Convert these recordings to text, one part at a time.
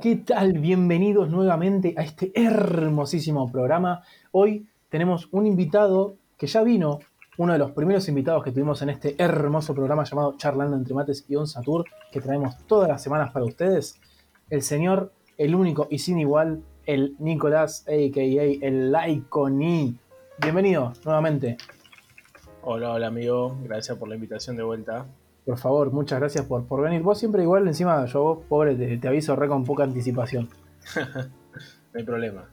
¿qué tal? Bienvenidos nuevamente a este hermosísimo programa. Hoy tenemos un invitado que ya vino, uno de los primeros invitados que tuvimos en este hermoso programa llamado Charlando entre Mates y On Satur, que traemos todas las semanas para ustedes. El señor, el único y sin igual, el Nicolás, a.k.a. el Laiconi. Bienvenido nuevamente. Hola, hola amigo, gracias por la invitación de vuelta. Por favor, muchas gracias por, por venir. Vos siempre igual, encima yo vos, pobre, te, te aviso re con poca anticipación. no hay problema.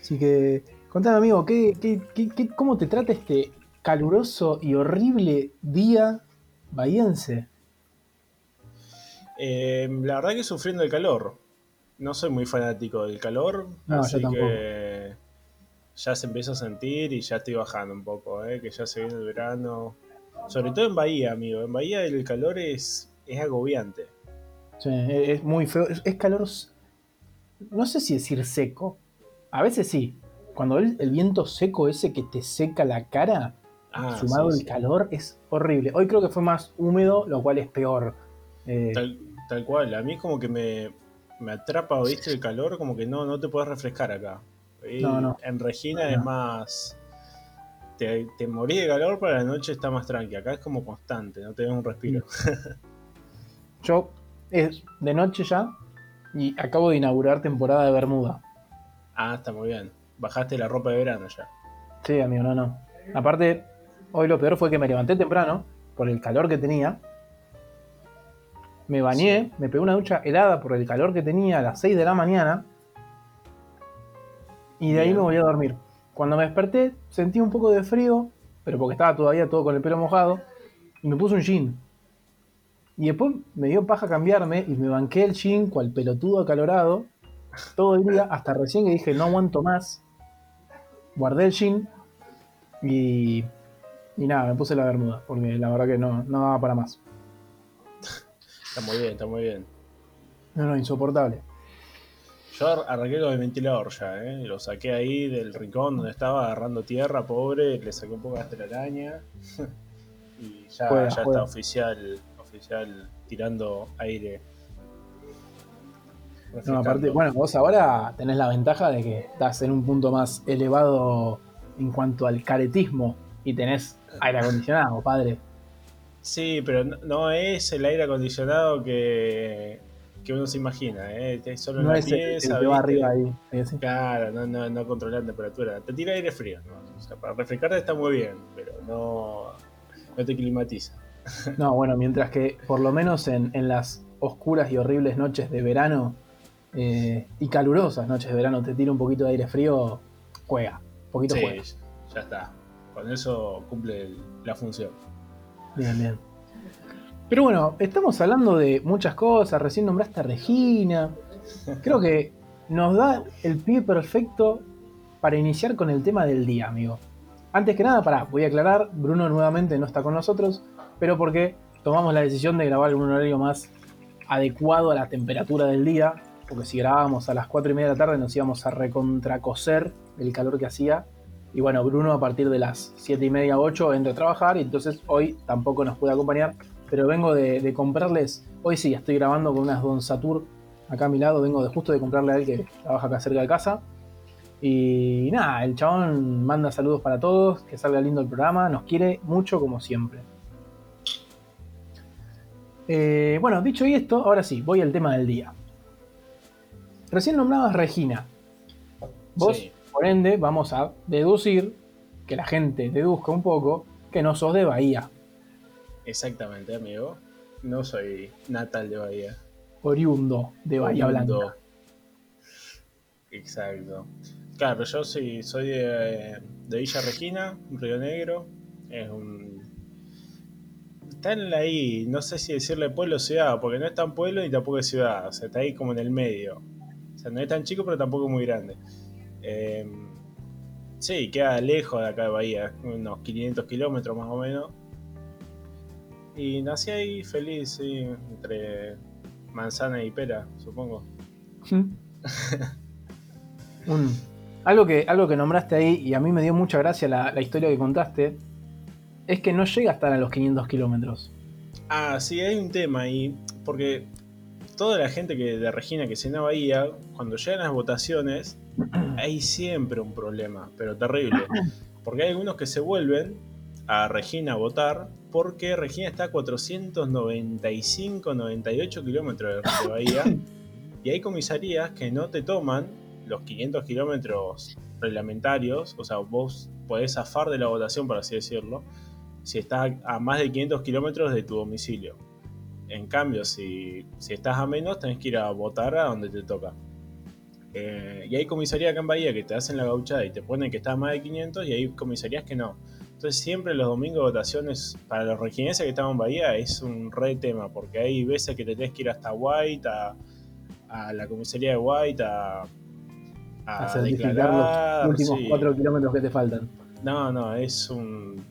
Así que, contame amigo, ¿qué, qué, qué, qué- cómo te trata este caluroso y horrible día bahiense? Eh, la verdad que sufriendo el calor. No soy muy fanático del calor, No, así yo que ya se empieza a sentir y ya estoy bajando un poco, eh, que ya se viene el verano. Sobre todo en Bahía, amigo. En Bahía el calor es, es agobiante. Sí, es muy feo, es, es calor, no sé si decir seco, a veces sí. Cuando el, el viento seco ese que te seca la cara, Ah, sumado sí, el sí. calor, es horrible. Hoy creo que fue más húmedo, lo cual es peor. Eh, Tal, tal cual, a mí es como que me, me atrapa, ¿viste? El calor, como que no, no te puedes refrescar acá. Y No, no. En Regina No. es más. Te, te morís de calor, pero la noche está más tranqui. Acá es como constante, no te das un respiro. Yo es de noche ya y acabo de inaugurar temporada de Bermuda. Ah, está muy bien. Bajaste la ropa de verano ya. Sí, amigo, no, no. Aparte, hoy lo peor fue que me levanté temprano por el calor que tenía. Me bañé, me pegué una ducha helada por el calor que tenía a las 6 de la mañana. Y de ahí me volví a dormir. Cuando me desperté, sentí un poco de frío, pero porque estaba todavía todo con el pelo mojado, y me puse un jean. Y después me dio paja cambiarme y me banqué el jean cual pelotudo acalorado todo el día hasta recién que dije no aguanto más. Guardé el jean y, y nada, me puse la bermuda porque la verdad que no, no daba para más. Está muy bien, está muy bien. No, no, insoportable. Yo ar- arranqué con el ventilador ya, ¿eh? Lo saqué ahí del rincón donde estaba agarrando tierra, pobre. Le saqué un poco de telaraña. y ya, Juega, ya juega. está oficial, oficial tirando aire. No, aparte, bueno, vos ahora tenés la ventaja de que estás en un punto más elevado en cuanto al caretismo y tenés aire acondicionado, padre. Sí, pero no, no es el aire acondicionado que, que uno se imagina, ¿eh? Es solo No es el, el pieza, que va ¿viste? arriba ahí. Claro, no, no, no controlar la temperatura. Te tira aire frío, ¿no? O sea, para refrescarte está muy bien, pero no, no te climatiza. No, bueno, mientras que por lo menos en, en las oscuras y horribles noches de verano eh, y calurosas noches de verano te tira un poquito de aire frío, juega. Un poquito Sí, juega. ya está. Con eso cumple el- la función. Bien, bien. Pero bueno, estamos hablando de muchas cosas. Recién nombraste a Regina. Creo que nos da el pie perfecto para iniciar con el tema del día, amigo. Antes que nada, pará, voy a aclarar, Bruno nuevamente no está con nosotros, pero porque tomamos la decisión de grabar en un horario más adecuado a la temperatura del día, porque si grabábamos a las 4 y media de la tarde nos íbamos a recontracoser el calor que hacía. Y bueno, Bruno a partir de las 7 y media, 8 entra a trabajar y entonces hoy tampoco nos puede acompañar. Pero vengo de, de comprarles, hoy sí, estoy grabando con unas Don Satur acá a mi lado, vengo de justo de comprarle a él que trabaja acá cerca de casa. Y nada, el chabón manda saludos para todos, que salga lindo el programa, nos quiere mucho como siempre. Eh, bueno, dicho esto, ahora sí, voy al tema del día. Recién nombrabas Regina. Vos, Sí. por ende, vamos a deducir, que la gente deduzca un poco, que no sos de Bahía, Exactamente, amigo. No soy natal de Bahía. oriundo de Bahía Oriundo. Blanca. Exacto. Claro, yo sí soy de, de Villa Regina, Río Negro. Es un. Está en la I, no sé si decirle pueblo o ciudad, porque no es tan pueblo ni tampoco es ciudad. O sea, está ahí como en el medio. O sea, no es tan chico, pero tampoco muy grande. Eh, sí, queda lejos de acá de Bahía, unos 500 kilómetros más o menos. Y nací ahí feliz, sí, entre manzana y pera, supongo. Algo, que, algo que nombraste ahí, y a mí me dio mucha gracia la, la historia que contaste, es que no llega a estar a los 500 kilómetros. Ah, sí, hay un tema ahí, porque toda la gente que de Regina que se en Bahía, cuando llegan las votaciones, hay siempre un problema, pero terrible. Porque hay algunos que se vuelven a Regina a votar porque Regina está a 495, 98 kilómetros de Bahía y hay comisarías que no te toman los 500 kilómetros reglamentarios, o sea, vos podés zafar de la votación, por así decirlo, si estás a más de 500 kilómetros de tu domicilio. En cambio, si, si, estás a menos, tenés que ir a votar a donde te toca. Eh, y hay comisarías acá en Bahía que te hacen la gauchada y te ponen que estás a más de 500 y hay comisarías que no. Entonces siempre los domingos de votaciones para los regineses que estamos en Bahía es un re tema, porque hay veces que te tenés que ir hasta White, a, a la comisaría de White, a, a, certificar los últimos 4 kilómetros que te faltan. No, no, es un... No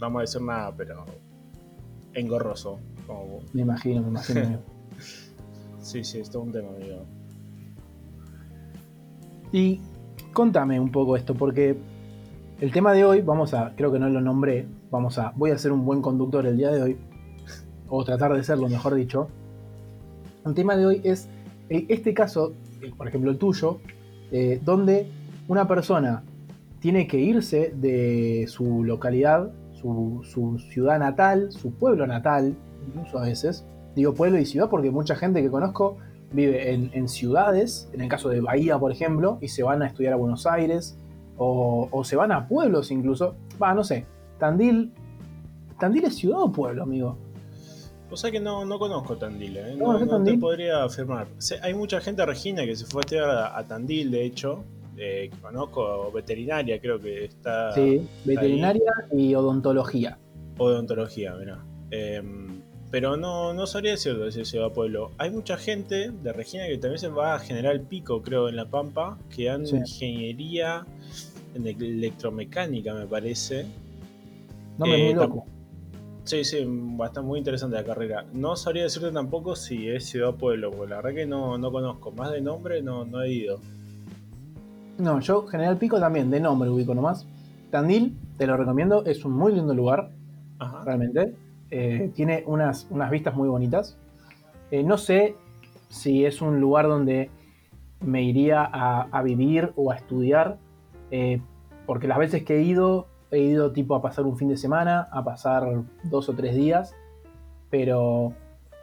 vamos a decir nada, pero engorroso. Me imagino, me imagino. sí, sí, es todo un tema, amigo. Y contame un poco esto, porque el tema de hoy, vamos a, creo que no lo nombré, vamos a, voy a ser un buen conductor el día de hoy, o tratar de serlo, mejor dicho. El tema de hoy es eh, este caso, eh, por ejemplo el tuyo, eh, donde una persona tiene que irse de su localidad, su, ciudad natal, su pueblo natal, incluso a veces. Digo pueblo y ciudad porque mucha gente que conozco vive en, en, ciudades, en el caso de Bahía, por ejemplo, y se van a estudiar a Buenos Aires, o, se van a pueblos incluso. Va, no sé. Tandil. ¿Tandil es ciudad o pueblo, amigo? O sea que no, no conozco Tandil, ¿eh? no, no, te podría afirmar. Hay mucha gente Regina que se fue a estudiar a, Tandil, de hecho. que conozco veterinaria, creo que está. Sí, veterinaria y odontología. Odontología, mira. Em, pero no, no sabría decirlo si se va a pueblo. Hay mucha gente de Regina que también se va a General Pico, creo, en La Pampa, que dan ingeniería en electromecánica, me parece. No me muy eh, loco. Sí, sí, bastante muy interesante la carrera. No sabría decirte tampoco si es ciudad pueblo, porque la verdad que no, no conozco. Más de nombre no, no he ido. No, yo General Pico también, de nombre ubico nomás. Tandil, te lo recomiendo, es un muy lindo lugar. Realmente. Eh, tiene unas, unas vistas muy bonitas. Eh, no sé si es un lugar donde me iría a, a vivir o a estudiar eh, porque las veces que he ido, he ido tipo a pasar un fin de semana, a pasar dos o tres días, pero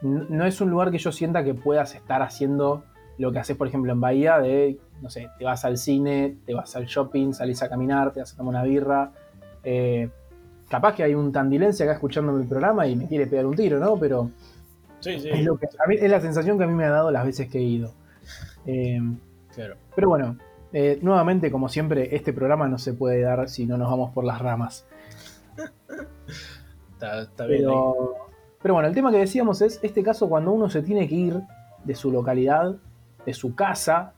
no es un lugar que yo sienta que puedas estar haciendo lo que haces, por ejemplo, en Bahía, de, no sé, te vas al cine, te vas al shopping, salís a caminar, te vas a tomar una birra. Eh, capaz que hay un tandilense acá escuchando mi programa y me quiere pegar un tiro, ¿no? Pero Es, es la sensación que a mí me ha dado las veces que he ido. Eh, claro. Pero bueno, eh, nuevamente, como siempre, este programa no se puede dar si no nos vamos por las ramas. está, bien. Pero, bueno, el tema que decíamos es este caso cuando uno se tiene que ir de su localidad, de su casa,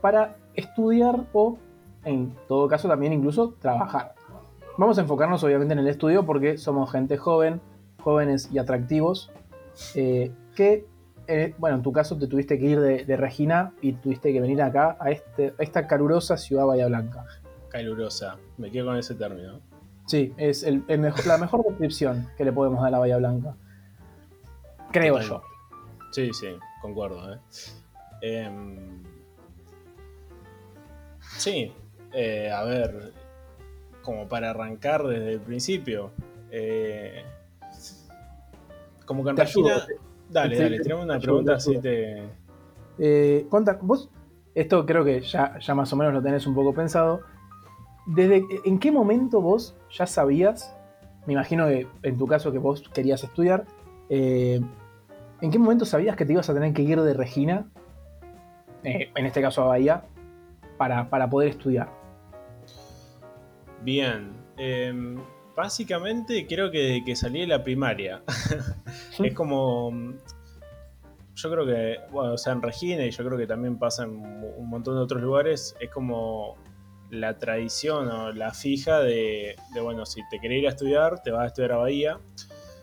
para estudiar o, en todo caso, también incluso trabajar. Vamos a enfocarnos obviamente en el estudio porque somos gente joven, jóvenes y atractivos, eh, que eh, bueno, en tu caso te tuviste que ir de, Regina y tuviste que venir acá a, este, esta calurosa ciudad Bahía Blanca. Calurosa, me quedo con ese término. Sí, es la mejor descripción que le podemos dar a la Bahía Blanca. Creo yo. Sí, sí, concuerdo. ¿eh? Em, sí, eh, a ver, como para arrancar desde el principio. como que en Regina. Dale, dale, tenemos una pregunta así te. Eh, vos, esto creo que ya, ya más o menos lo tenés un poco pensado. ¿Desde en qué momento vos ya sabías, me imagino que en tu caso que vos querías estudiar, eh, ¿en qué momento sabías que te ibas a tener que ir de Regina, eh, en este caso a Bahía, para, para poder estudiar? Bien, em, Básicamente creo que, que salí de la primaria. es como... Yo creo que, bueno, o sea, en Regina y yo creo que también pasa en un montón de otros lugares, es como la tradición o la fija de, bueno, si te querés ir a estudiar, te vas a estudiar a Bahía.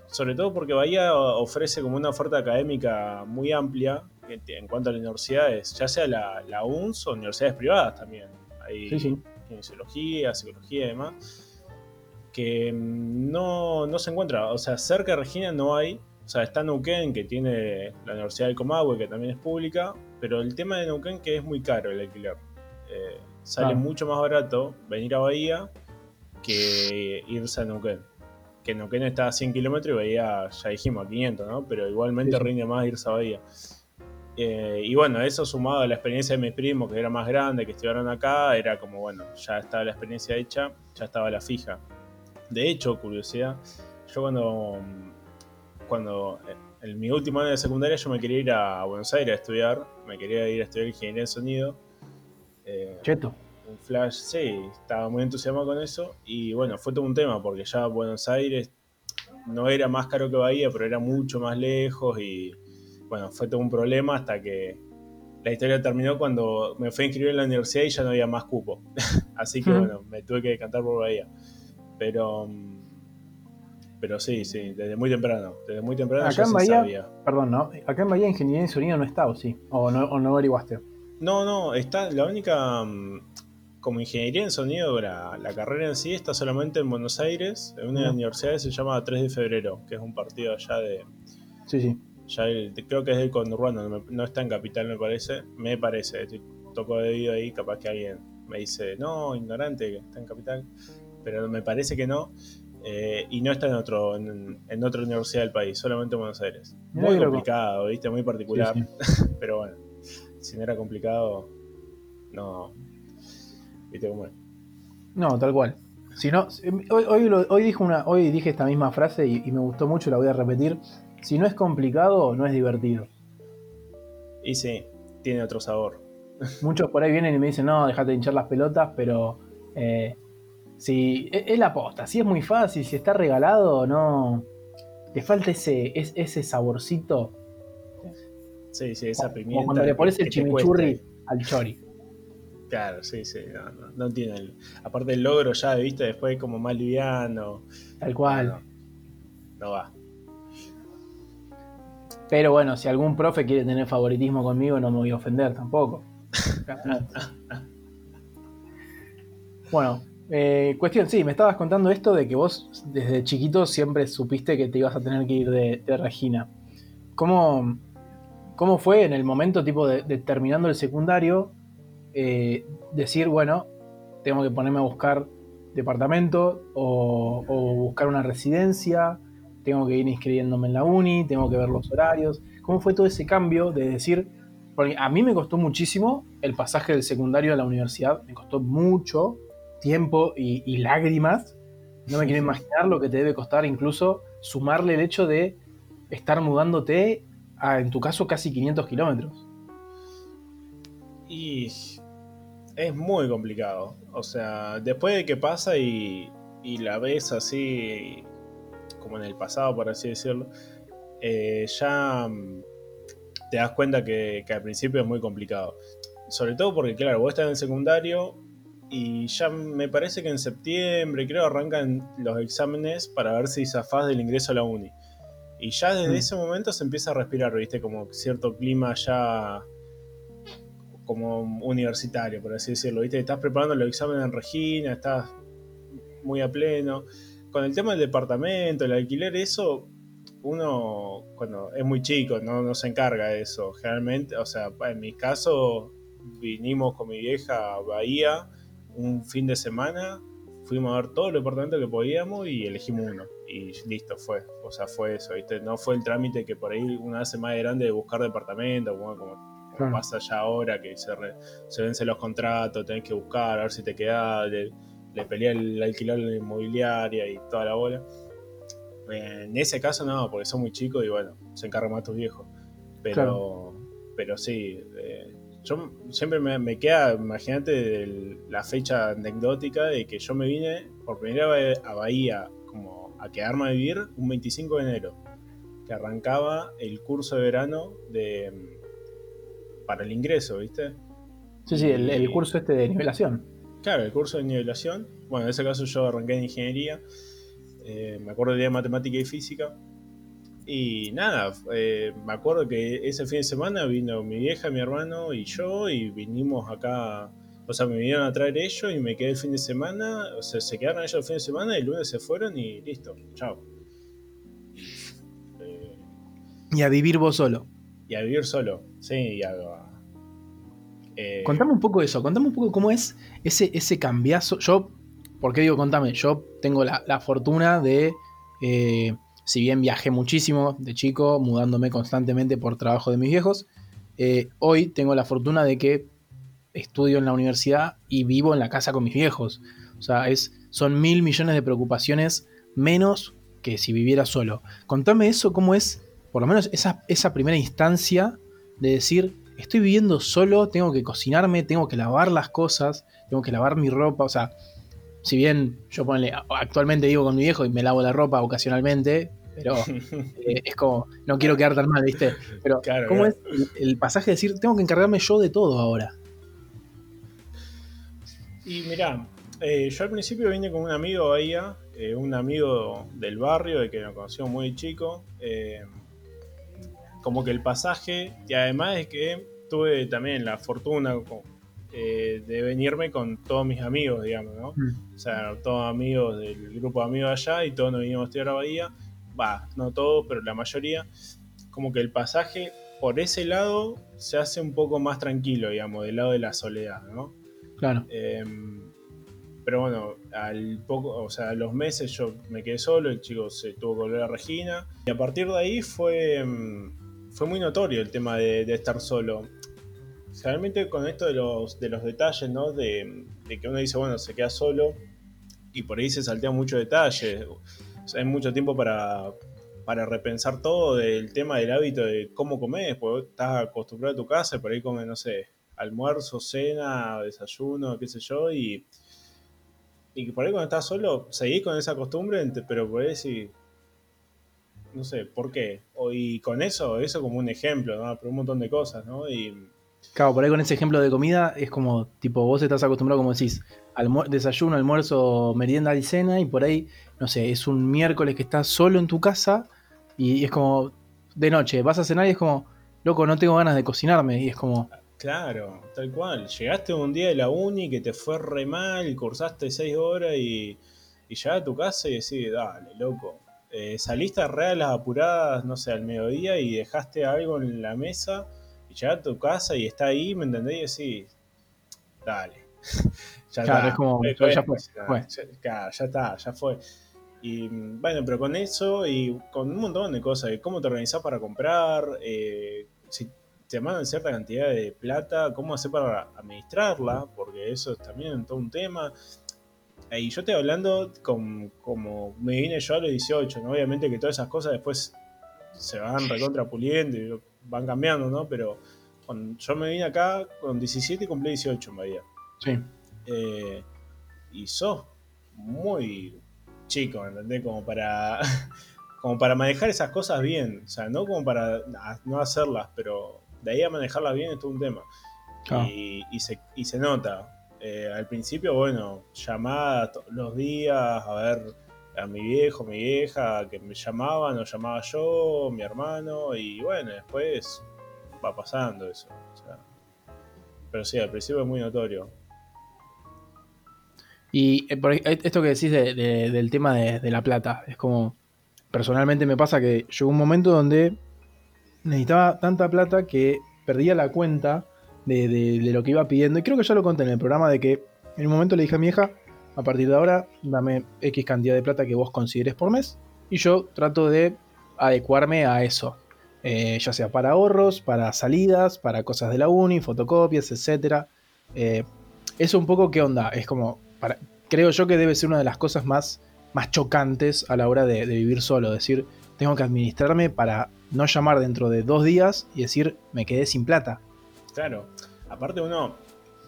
Sobre todo porque Bahía ofrece como una oferta académica muy amplia en cuanto a las universidades, ya sea la, la UNS o universidades privadas también. Hay sí, psicología y demás que no, no se encuentra. O sea, cerca de Regina no hay. O sea, está Neuquén, que tiene la Universidad del Comahue, que también es pública, pero el tema de Neuquén que es muy caro el alquiler. Eh, sale mucho más barato venir a Bahía que irse a Neuquén. Que Neuquén está a 100 kilómetros y Bahía, ya dijimos, a 500, ¿no? Pero igualmente rinde más irse a Bahía. Eh, y bueno, eso sumado a la experiencia de mis primos, que era más grande, que estudiaron acá, era como, bueno, ya estaba la experiencia hecha, ya estaba la fija. De hecho, curiosidad, yo cuando, cuando en mi último año de secundaria yo me quería ir a Buenos Aires a estudiar, me quería ir a estudiar ingeniería en sonido. Eh, Cheto. Un flash, sí, estaba muy entusiasmado con eso y bueno, fue todo un tema porque ya Buenos Aires no era más caro que Bahía, pero era mucho más lejos y bueno, fue todo un problema hasta que la historia terminó cuando me fui a inscribir en la universidad y ya no había más cupo. Así que bueno, me tuve que decantar por Bahía. Pero, pero sí, sí, desde muy temprano. Desde muy temprano acá en Bahía, Perdón, ¿no? Acá en Bahía ingeniería de sonido no está, ¿o sí? ¿O no, o no averiguaste? No, no, está la única. Mm, como ingeniería en sonido, la, la, carrera en sí está solamente en Buenos Aires, en una universidad que se llama 3 de febrero, que es un partido allá de. Sí, sí ya creo que es el conurbano, no, está en capital, me parece. Me parece, toco de oído ahí, capaz que alguien me dice, no, ignorante, que está en capital, pero me parece que no. Eh, y no está en otro en, otra universidad del país, solamente en Buenos Aires. Muy complicado, ¿viste? Muy particular. pero bueno, si no era complicado, no. ¿Viste cómo es? No, tal cual. Si no, hoy, hoy, dije una, hoy dije esta misma frase y me gustó mucho, la voy a repetir si no es complicado, no es divertido. Y sí, tiene otro sabor. Muchos por ahí vienen y me dicen, no, déjate de hinchar las pelotas, pero eh, si e, es, la posta, si es muy fácil, si está regalado, no. Te falta ese, ese saborcito. Sí, sí, esa pimienta. cuando le pones el chimichurri al chori. Claro, sí, sí, no, no, tiene el, aparte el logro ya, viste, después como más liviano. Tal cual. no va. Pero bueno, si algún profe quiere tener favoritismo conmigo, no me voy a ofender tampoco. bueno, eh, cuestión, sí, me estabas contando esto de que vos desde chiquito siempre supiste que te ibas a tener que ir de, Regina. ¿Cómo, ¿Cómo, fue en el momento tipo de, terminando el secundario eh, decir, bueno, tengo que ponerme a buscar departamento o buscar una residencia? tengo que ir inscribiéndome en la uni, tengo que ver los horarios. ¿Cómo fue todo ese cambio de decir, porque a mí me costó muchísimo el pasaje del secundario a la universidad, me costó mucho tiempo y, lágrimas. No me quiero imaginar lo que te debe costar incluso sumarle el hecho de estar mudándote a, en tu caso, casi 500 kilómetros. Y es muy complicado. O sea, después de que pasa y, y la ves así como en el pasado, por así decirlo, eh, ya mm, te das cuenta que, al principio es muy complicado. Sobre todo porque, claro, vos estás en el secundario y ya me parece que en septiembre, creo, arrancan los exámenes para ver si zafás del ingreso a la uni. Y ya desde mm. ese momento se empieza a respirar, ¿viste? Como cierto clima ya como universitario, por así decirlo, ¿viste? Estás preparando los exámenes en Regina, estás muy a pleno con el tema del departamento, el alquiler, eso, uno cuando es muy chico no, no se encarga de eso. Generalmente, o sea, en mi caso, vinimos con mi vieja a Bahía un fin de semana, fuimos a ver todos los departamentos que podíamos y elegimos uno. Y listo, fue. O sea, fue eso, ¿viste? No fue el trámite que por ahí una hace más grande de buscar departamento, como, pasa ya ahora que se, se vencen los contratos, tenés que buscar, a ver si te queda le pelea el alquiler de la inmobiliaria y toda la bola. En ese caso no, porque son muy chicos y bueno, se encarga más tus viejos. Pero, pero sí, eh, yo siempre me, queda, imagínate, la fecha anecdótica de que yo me vine por primera vez a Bahía como a quedarme a vivir un 25 de enero, que arrancaba el curso de verano de para el ingreso, ¿viste? Sí, sí, el, el curso este de nivelación. Claro, el curso de nivelación. Bueno, en ese caso yo arranqué en ingeniería. Eh, me acuerdo de día de matemática y física. Y nada, eh, me acuerdo que ese fin de semana vino mi vieja, mi hermano y yo y vinimos acá. O sea, me vinieron a traer ellos y me quedé el fin de semana. O sea, se quedaron ellos el fin de semana y el lunes se fueron y listo, chao. Eh, Y a vivir vos solo. Y a vivir solo, sí, y a, eh, contame un poco eso, contame un poco cómo es ese, ese cambiazo. Yo, ¿por qué digo contame? Yo tengo la, fortuna de, eh, si bien viajé muchísimo de chico, mudándome constantemente por trabajo de mis viejos, eh, hoy tengo la fortuna de que estudio en la universidad y vivo en la casa con mis viejos. O sea, es, son mil millones de preocupaciones menos que si viviera solo. Contame eso, cómo es, por lo menos esa, esa primera instancia de decir, estoy viviendo solo, tengo que cocinarme, tengo que lavar las cosas, tengo que lavar mi ropa, o sea, si bien yo ponle, actualmente vivo con mi viejo y me lavo la ropa ocasionalmente, pero eh, es como, no quiero quedar tan mal, ¿viste? Pero, ¿cómo es el, pasaje de decir, tengo que encargarme yo de todo ahora? Y mirá, eh, yo al principio vine con un amigo ahí, eh, un amigo del barrio, de que me conoció muy chico como que el pasaje, y además es que tuve también la fortuna eh, de venirme con todos mis amigos, digamos, ¿no? Mm. O sea, todos amigos del grupo de amigos allá y todos nos vinimos a estudiar a Bahía. Va, no todos, pero la mayoría. Como que el pasaje por ese lado se hace un poco más tranquilo, digamos, del lado de la soledad, ¿no? Claro. Em, pero bueno, al poco, o sea, a los meses yo me quedé solo, el chico se tuvo que volver a Regina. Y a partir de ahí fue. Em, fue muy notorio el tema de, estar solo. Realmente con esto de los, de los detalles, ¿no? De, que uno dice, bueno, se queda solo y por ahí se saltea mucho detalle. Hay mucho tiempo para, para repensar todo del tema del hábito de cómo comes, porque estás acostumbrado a tu casa por ahí comes, no sé, almuerzo, cena, desayuno, qué sé yo, y, y por ahí cuando estás solo seguís con esa costumbre, pero por ahí sí, no sé, ¿por qué? y con eso, eso como un ejemplo, ¿no? Pero un montón de cosas, ¿no? Y... Claro, por ahí con ese ejemplo de comida es como, tipo, vos estás acostumbrado, como decís, desayuno, almuerzo, merienda y cena, y por ahí, no sé, es un miércoles que estás solo en tu casa y es como, de noche, vas a cenar y es como, loco, no tengo ganas de cocinarme, y es como... Claro, tal cual. Llegaste un día de la uni que te fue re mal, cursaste seis horas y, y llegaste a tu casa y decís, dale, loco, eh, saliste a real las apuradas, no sé, al mediodía y dejaste algo en la mesa y llegaste a tu casa y está ahí, ¿me entendés? Y decís, dale. ya claro, está. es como, ya, fue. Ya, ya está, ya fue. Y bueno, pero con eso y con un montón de cosas, cómo te organizás para comprar, eh, si te mandan cierta cantidad de plata, cómo hacer para administrarla, porque eso es también todo un tema. Y yo estoy hablando como me vine yo a los 18, ¿no? Obviamente que todas esas cosas después se van recontrapuliendo y van cambiando, ¿no? Pero cuando yo me vine acá con 17 y cumplí 18 en Bahía. Sí. Eh, y sos muy chico, ¿entendés? Como para, como para manejar esas cosas bien. O sea, no como para no hacerlas, pero de ahí a manejarlas bien es todo un tema. Y, se, y se nota. Eh, al principio, bueno, llamada todos los días a ver a mi viejo, mi vieja, que me llamaban o llamaba yo, mi hermano, y bueno, después va pasando eso. pero sí, al principio es muy notorio. Y eh, eh, esto que decís del tema de, la plata, es como, personalmente me pasa que llegó un momento donde necesitaba tanta plata que perdía la cuenta de, lo que iba pidiendo. Y creo que ya lo conté en el programa de que en un momento le dije a mi hija, a partir de ahora, dame X cantidad de plata que vos consideres por mes. Y yo trato de adecuarme a eso. Eh, ya sea para ahorros, para salidas, para cosas de la uni, fotocopias, etc. Eh, eso un poco qué onda. Es como, para, creo yo que debe ser una de las cosas más, más chocantes a la hora de, de vivir solo. Decir, tengo que administrarme para no llamar dentro de dos días y decir, me quedé sin plata. Claro, aparte uno,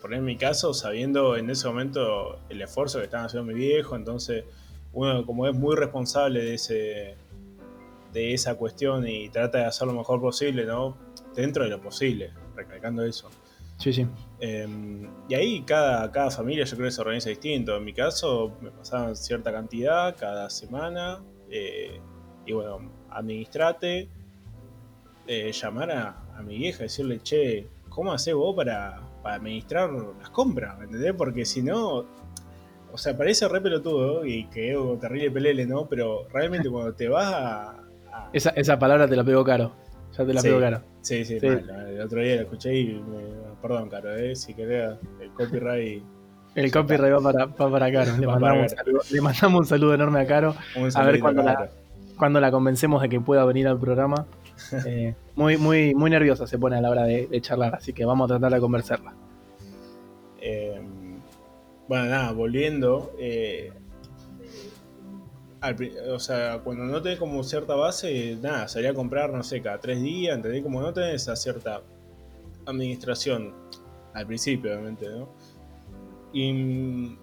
por en mi caso, sabiendo en ese momento el esfuerzo que estaba haciendo mi viejo, entonces uno como es muy responsable de ese de esa cuestión y trata de hacer lo mejor posible, ¿no? Dentro de lo posible, recalcando eso. Sí, sí. Em, y ahí cada, cada familia yo creo que se organiza distinto. En mi caso me pasaban cierta cantidad cada semana. Eh, y bueno, administrate, eh, llamar a, a mi vieja, decirle, che, ¿cómo haces vos para, administrar las compras? ¿Me entendés? Porque si no, o sea, parece re pelotudo y que es terrible pelele, ¿no? Pero realmente cuando te vas a. Esa, palabra te la pego caro. Ya te la Sí. pego cara. Sí, sí, Sí. mal, el otro día lo escuché y me- perdón, Caro, eh, si querés el copyright, El copyright va para, va para Caro. Le Va para mandamos, un Caro. saludo, le mandamos un saludo enorme a Caro. A ver cuándo la- Caro. Cuando la convencemos de que pueda venir al programa. Eh, muy, muy, muy nerviosa se pone a la hora de, de charlar, así que vamos a tratar de convencerla. Eh, bueno, nada, volviendo. eh, al o sea, cuando no tenés como cierta base, nada, salía a comprar, no sé, cada tres días, ¿entendés? Como no tenés esa cierta administración, al principio, obviamente, ¿no? Y,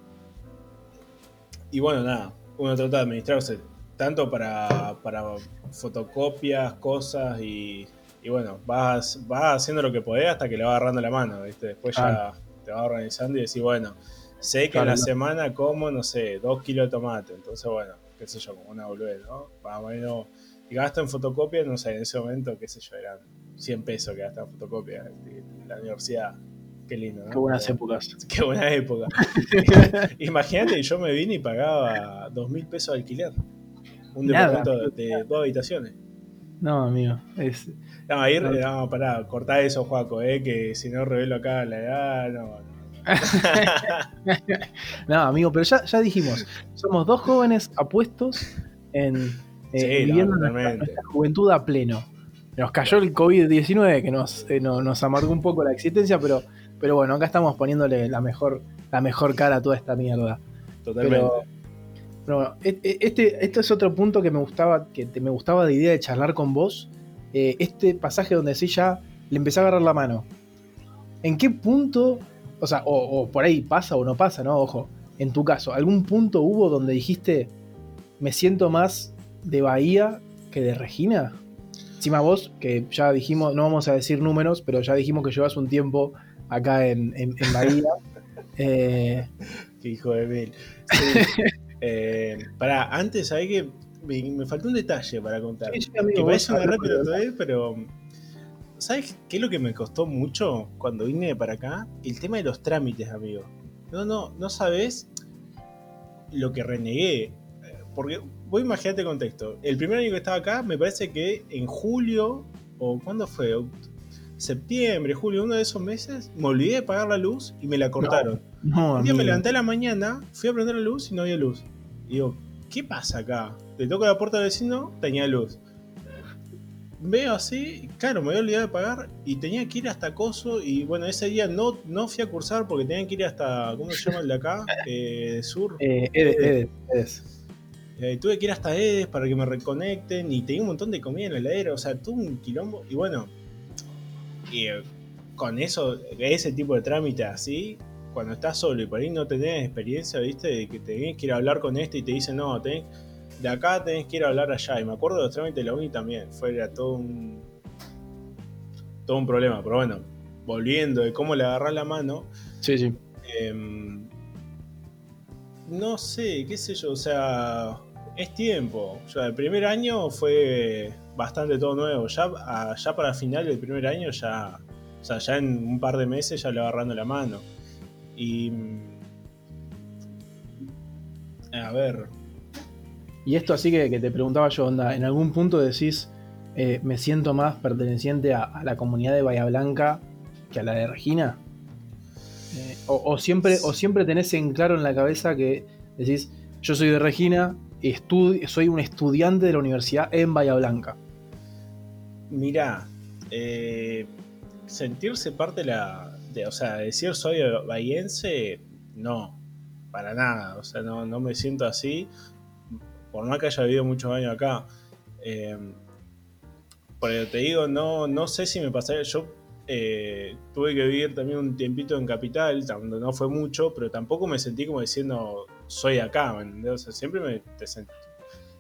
y bueno, nada, uno trata de administrarse tanto para, para fotocopias, cosas y, y bueno, vas, vas haciendo lo que podés hasta que le va agarrando la mano, ¿viste? Después ya te vas organizando y decís, bueno, sé que Claro, en la no. semana como, no sé, dos kilos de tomate, entonces bueno, qué sé yo, como una boludez, ¿no? Más o menos, y gasto en fotocopia, no sé, en ese momento, qué sé yo, eran 100 pesos que gastaba en fotocopia en la universidad. Qué lindo, ¿no? Qué buenas épocas. Qué buena época. Imagínate, yo me vine y pagaba dos mil pesos de alquiler. Un Nada. departamento de dos habitaciones. No, amigo. Es, No, ahí, No. no, pará, cortá eso, Juaco, eh, que si no revelo acá la edad, no. no. no, amigo, pero ya, ya dijimos, somos dos jóvenes apuestos en eh, Sí, no, viviendo nuestra, totalmente. nuestra juventud a pleno. Nos cayó el COVID-19 que nos, eh, no- nos amargó un poco la existencia, pero, pero bueno, acá estamos poniéndole la mejor, la mejor cara a toda esta mierda. Totalmente. Pero, pero bueno, e- e- este, este es otro punto que me gustaba, que te- me gustaba de idea de charlar con vos. Eh, este pasaje donde sí ya le empecé a agarrar la mano. ¿En qué punto, o sea, o, o por ahí pasa o no pasa, ¿no? Ojo, en tu caso, ¿algún punto hubo donde dijiste me siento más de Bahía que de Regina? Encima vos, que ya dijimos, no vamos a decir números, pero ya dijimos que llevas un tiempo acá en, en- en Bahía. Eh, hijo de mil. Sí. eh, pará, antes, ¿sabés que me, me faltó un detalle para contar? sí, sí, amigo, que vos parece una hablá, rápida pero- todavía, pero. ¿Sabes qué es lo que me costó mucho cuando vine para acá? El tema de los trámites, amigo. No, no, no sabes lo que renegué. Porque vos imaginate el contexto. El primer año que estaba acá, me parece que en julio, o ¿cuándo fue? Septiembre, julio, uno de esos meses, me olvidé de pagar la luz y me la cortaron. No, Un día me levanté a la mañana, fui a prender la luz y no había luz. Y digo, ¿qué pasa acá? Le toco la puerta del vecino, tenía luz. Veo así, claro, me había olvidado de pagar y tenía que ir hasta Coso. Y bueno, ese día no, no fui a cursar porque tenía que ir hasta, ¿cómo se llama el de acá? Eh, Sur. Eh, Edes, Edes, Edes. Eh, tuve que ir hasta Edes para que me reconecten y tenía un montón de comida en la heladera, o sea, tuve un quilombo. Y bueno, y, eh, con eso, ese tipo de trámite así, cuando estás solo y por ahí no tenés experiencia, viste, de que tenés que ir a hablar con este y te dicen, no, tenés, de acá tenés que ir a hablar allá. Y me acuerdo de los trámites de la uni también, fue era todo un, todo un problema. Pero bueno, volviendo de cómo le agarrás la mano, Sí, sí. Em, no sé, qué sé yo, o sea, es tiempo. O sea, el primer año fue bastante todo nuevo. Ya, a- ya para final del primer año ya, ya en un par de meses ya le agarrando la mano. Y mm, a ver, Y esto así que, te preguntaba yo, onda, ¿en algún punto decís eh, me siento más perteneciente a, la comunidad de Bahía Blanca que a la de Regina? Eh, o, siempre, ¿O siempre tenés en claro en la cabeza que decís yo soy de Regina, estu- soy un estudiante de la universidad en Bahía Blanca? Mirá, eh, sentirse parte de la. O sea, decir soy bahiense, no, para nada. O sea, no, no me siento así. Por más que haya vivido muchos años acá. Eh, pero te digo, no, no sé si me pasaría. Yo eh, tuve que vivir también un tiempito en Capital, donde no fue mucho, pero tampoco me sentí como diciendo soy acá, ¿me entendés? O sea, siempre me te sent-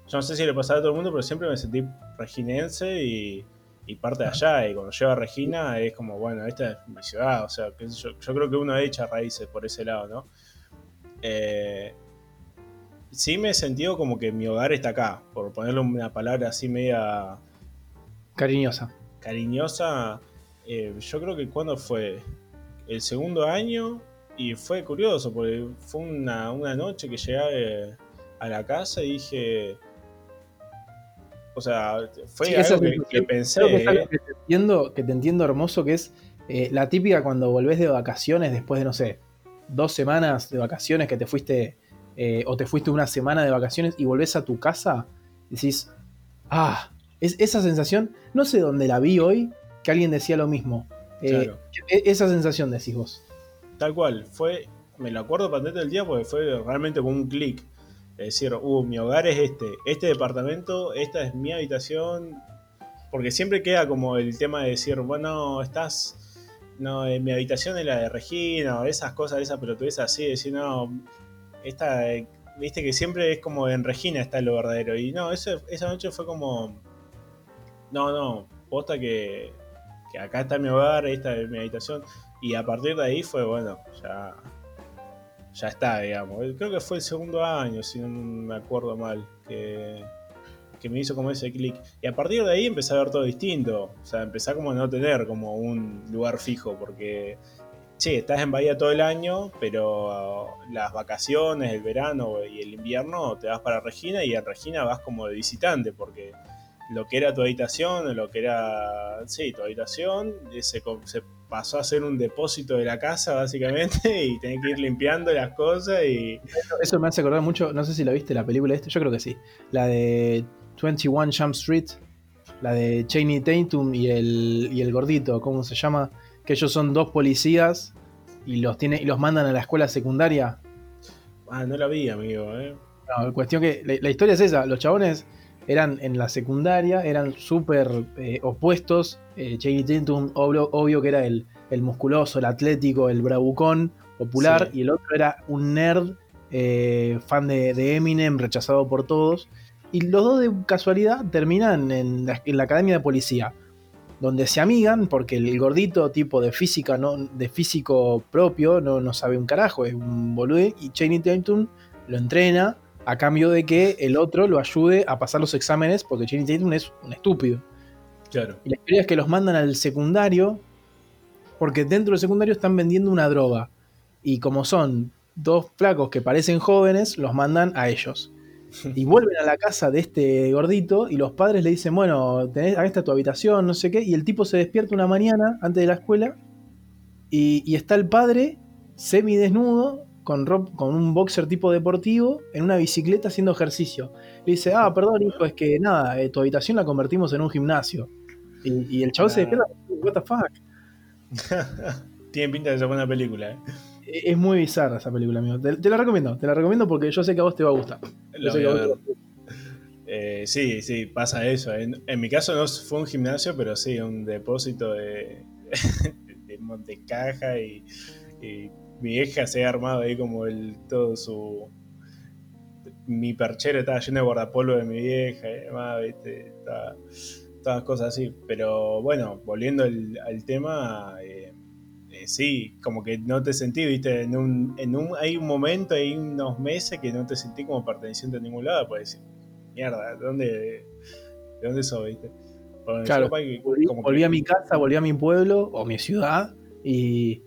Yo no sé si le pasaba a todo el mundo, pero siempre me sentí reginense y, y parte de allá. Y cuando llego a Regina es como, bueno, esta es mi ciudad. O sea, yo, yo creo que uno echa raíces por ese lado, ¿no? Eh, sí me he sentido como que mi hogar está acá, por ponerle una palabra así media Cariñosa. cariñosa. eh, yo creo que cuando fue el segundo año y fue curioso porque fue una, una noche que llegué eh, a la casa y dije, O sea, fue Sí, algo que, que pensé. Creo que es algo que te entiendo, que te entiendo hermoso, que es eh, la típica cuando volvés de vacaciones después de, no sé, dos semanas de vacaciones que te fuiste, eh, o te fuiste una semana de vacaciones y volvés a tu casa, decís, ah, es, esa sensación, no sé dónde la vi hoy, que alguien decía lo mismo. Eh, Claro. e- esa sensación decís vos. Tal cual, fue, me lo acuerdo patente del día porque fue realmente como un clic. Es decir, uh, mi hogar es este, este departamento, esta es mi habitación. Porque siempre queda como el tema de decir, bueno, estás, no, en mi habitación es la de Regina, o esas cosas, esa pelotudez así, de decir, no, esta, eh, viste que siempre es como en Regina está lo verdadero. Y no, eso, esa noche fue como, no, no, posta que, que acá está mi hogar, esta es mi habitación. Y a partir de ahí fue, bueno, ya, ya está, digamos. Creo que fue el segundo año, si no me acuerdo mal, que, que me hizo como ese clic. Y a partir de ahí empecé a ver todo distinto. O sea, empecé como a no tener como un lugar fijo, porque, che, estás en Bahía todo el año, pero las vacaciones, el verano y el invierno te vas para Regina y en Regina vas como de visitante, porque lo que era tu habitación, lo que era, sí, tu habitación, eh, se, se pasó a ser un depósito de la casa, básicamente, y tenés que ir limpiando las cosas y... Eso me hace acordar mucho, no sé si la viste la película esta, yo creo que sí. La de 21 Jump Street, la de Chaney Tatum y el, y el gordito, ¿cómo se llama? Que ellos son dos policías y los, tiene, y los mandan a la escuela secundaria. Ah, no la vi, amigo, ¿eh? No, cuestión que la, la historia es esa, los chabones eran en la secundaria, eran súper eh, opuestos. Eh, Tatum, obvio, obvio que era el, el musculoso, el atlético, el bravucón popular, Sí. y el otro era un nerd, eh, fan de, de Eminem, rechazado por todos. Y los dos de casualidad terminan en la, en la academia de policía, donde se amigan porque el gordito tipo de física, no, de físico propio, no, no sabe un carajo, es un boludo, y Chaney Tatum lo entrena a cambio de que el otro lo ayude a pasar los exámenes, porque Channing Tatum es un estúpido. Claro. Y la historia es que los mandan al secundario, porque dentro del secundario están vendiendo una droga. Y como son dos flacos que parecen jóvenes, los mandan a ellos. Y vuelven a la casa de este gordito y los padres le dicen, bueno, tenés, está tu habitación, no sé qué. Y el tipo se despierta una mañana antes de la escuela y, y está el padre semidesnudo con, un boxer tipo deportivo en una bicicleta haciendo ejercicio. Le dice, ah, perdón hijo, es que nada, eh, tu habitación la convertimos en un gimnasio. Y, y el chavo se despierta, what the fuck. Tiene pinta de ser buena película, ¿eh? Es muy bizarra esa película, amigo. Te, te la recomiendo, te la recomiendo porque yo sé que a vos te va a gustar. Lo voy a ver. Eh, sí, sí, pasa eso. En, en mi caso no fue un gimnasio, pero sí, un depósito de, de montecaja y, y mi vieja se ha armado ahí como el todo su... Mi perchero estaba lleno de guardapolvo de mi vieja y demás, ¿viste? Estaba- todas cosas así. Pero bueno, volviendo al, al tema, eh, eh, sí, como que no te sentí, ¿viste? En un, en un, hay un momento, hay unos meses que no te sentí como perteneciente a ningún lado, pues decir, mierda, ¿de dónde, de dónde sos, viste? Bueno, Claro, capaz que Volví, como que- volví a mi casa, volví a mi pueblo o mi ciudad y,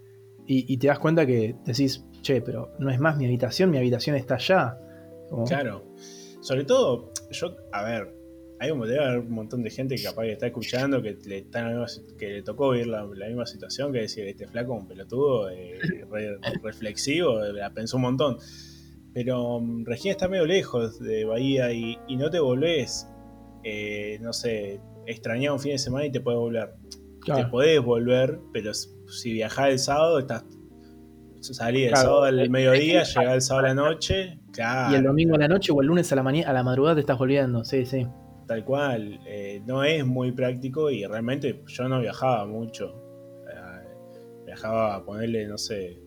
y- y te das cuenta que decís, che, pero no es más mi habitación, mi habitación está allá. Como- Claro. Sobre todo, yo, a ver, hay un, debe haber un montón de gente que capaz que está escuchando que le, está misma que le tocó vivir la, la misma situación, que decir, este flaco un pelotudo, eh, re- reflexivo, eh, la pensó un montón. Pero mm, Regina está medio lejos de Bahía y, y no te volvés, eh, no sé, extrañar un fin de semana y te puedes volver. Claro. Te podés volver, pero si viajás el sábado, estás. Salí el Claro, sábado al es- mediodía, es que- llegás el sábado a la noche, claro. Y el domingo a la noche o el lunes a la mañana, a la madrugada te estás volviendo, sí, sí. Tal cual, eh, no es muy práctico y realmente yo no viajaba mucho. Eh, viajaba a ponerle, no sé,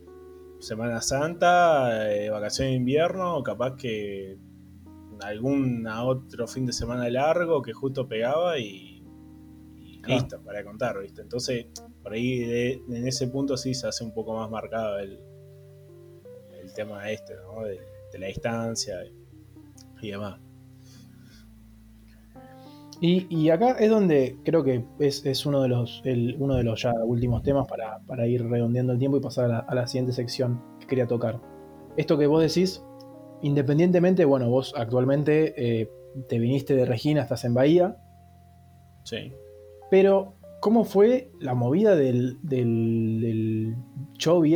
Semana Santa, eh, vacaciones de invierno, capaz que algún otro fin de semana largo que justo pegaba y, y listo, para contar, ¿viste? Entonces, por ahí de- en ese punto sí se hace un poco más marcado el, el tema este, ¿no? De, de la distancia y, y demás. Y, y acá es donde creo que es, es uno, de los, el- uno de los ya últimos temas para, para ir redondeando el tiempo y pasar a la, a la siguiente sección que quería tocar. Esto que vos decís, independientemente, bueno, vos actualmente eh, te viniste de Regina, estás en Bahía. Sí. Pero, ¿cómo fue la movida del, del, del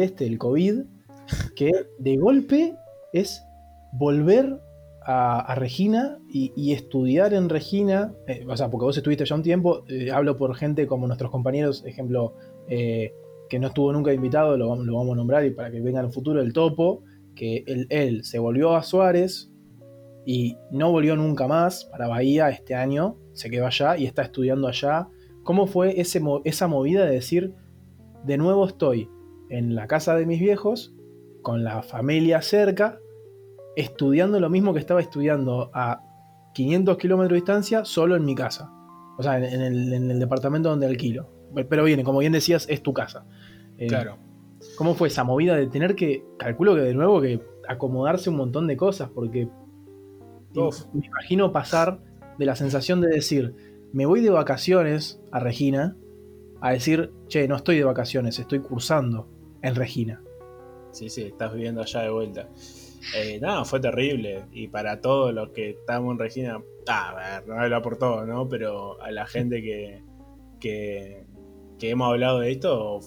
este, el COVID? Que de golpe es volver a, Regina y, estudiar en Regina, eh, o sea, porque vos estuviste ya un tiempo, eh, hablo por gente como nuestros compañeros, ejemplo, eh, que no estuvo nunca invitado, lo, vamos a nombrar y para que venga en el futuro, el Topo, que él, él, se volvió a Suárez y no volvió nunca más para Bahía este año, se quedó allá y está estudiando allá. ¿Cómo fue ese, esa movida de decir, de nuevo estoy en la casa de mis viejos, con la familia cerca, estudiando lo mismo que estaba estudiando a 500 kilómetros de distancia, solo en mi casa. O sea, en, el, departamento donde alquilo. Pero viene, como bien decías, es tu casa. Eh, claro. ¿Cómo fue esa movida de tener que, calculo que de nuevo, que acomodarse un montón de cosas? Porque me imagino pasar de la sensación de decir, me voy de vacaciones a Regina, a decir, che, no estoy de vacaciones, estoy cursando en Regina. Sí, sí, estás viviendo allá de vuelta. Eh, no, fue terrible. Y para todos los que estamos en Regina, a ver, no habla por todo, ¿no? Pero a la gente que, que, hemos hablado de esto,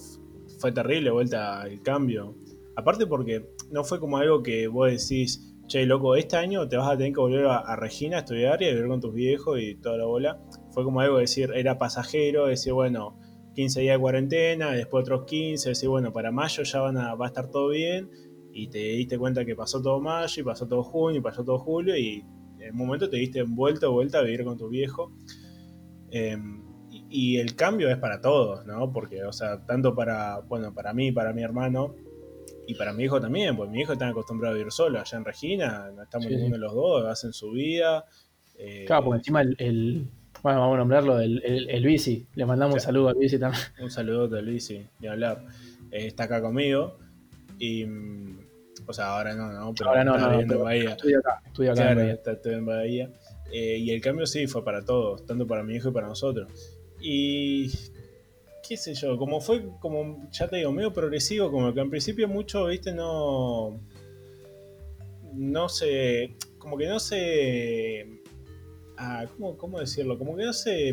fue terrible vuelta el cambio. Aparte porque no fue como algo que vos decís, che, loco, este año te vas a tener que volver a, Regina a estudiar y a vivir con tus viejos y toda la bola. Fue como algo de decir, era pasajero, decir, bueno, 15 días de cuarentena, después otros 15, decir, bueno, para mayo ya van a, va a estar todo bien y te diste cuenta que pasó todo mayo y pasó todo junio y pasó todo julio y en un momento te diste vuelta o vuelta a vivir con tu viejo. Em, y, el cambio es para todos, ¿no? Porque, o sea, tanto para, bueno, para mí, para mi hermano y para mi hijo también, pues mi hijo está acostumbrado a vivir solo allá en Regina, no estamos ninguno de los dos, hacen su vida. Eh, claro, porque encima el, bueno, vamos a nombrarlo, el, el, bici, le mandamos un saludo al bici también. Un saludo al bici, de hablar. Eh, está acá conmigo y mm, o sea, ahora no, no, pero ahora no, está no, en Bahía. Estoy acá, estoy acá. Claro, en Está, estoy en Bahía. Eh, y el cambio sí fue para todos, tanto para mi hijo y para nosotros. Y qué sé yo, como fue, como ya te digo, medio progresivo, como que en principio mucho, viste, no. No sé. Como que no se. Ah, ¿cómo, ¿Cómo decirlo? Como que no se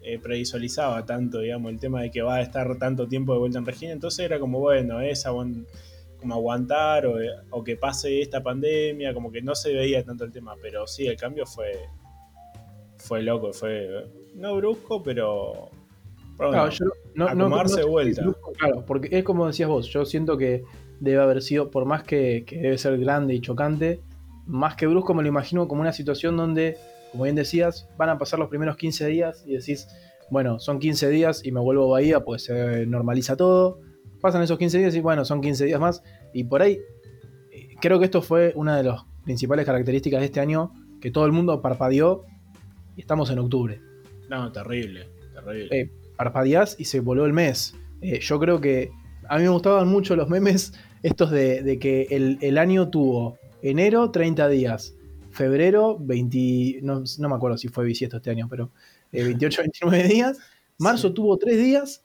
eh, previsualizaba tanto, digamos, el tema de que va a estar tanto tiempo de vuelta en Regina. Entonces era como, bueno, es como aguantar o, que pase esta pandemia, como que no se veía tanto el tema. Pero sí, el cambio fue, fue loco, fue no brusco, pero. claro, yo no, acomodarse de vuelta. claro, porque es como decías vos, yo siento que debe haber sido, por más que, que debe ser grande y chocante, más que brusco me lo imagino como una situación donde como bien decías, van a pasar los primeros 15 días y decís, bueno, son 15 días y me vuelvo a Bahía, pues se normaliza todo. Pasan esos 15 días y bueno, son 15 días más. Y por ahí, eh, creo que esto fue una de las principales características de este año, que todo el mundo parpadeó y estamos en octubre. No, terrible, terrible. Eh, parpadeás y se voló el mes. Eh, yo creo que a mí me gustaban mucho los memes estos de, que el, el año tuvo enero 30 días, febrero, 20, no, me acuerdo si fue bisiesto este año, pero 28, eh, 29 días. Marzo tuvo 3 días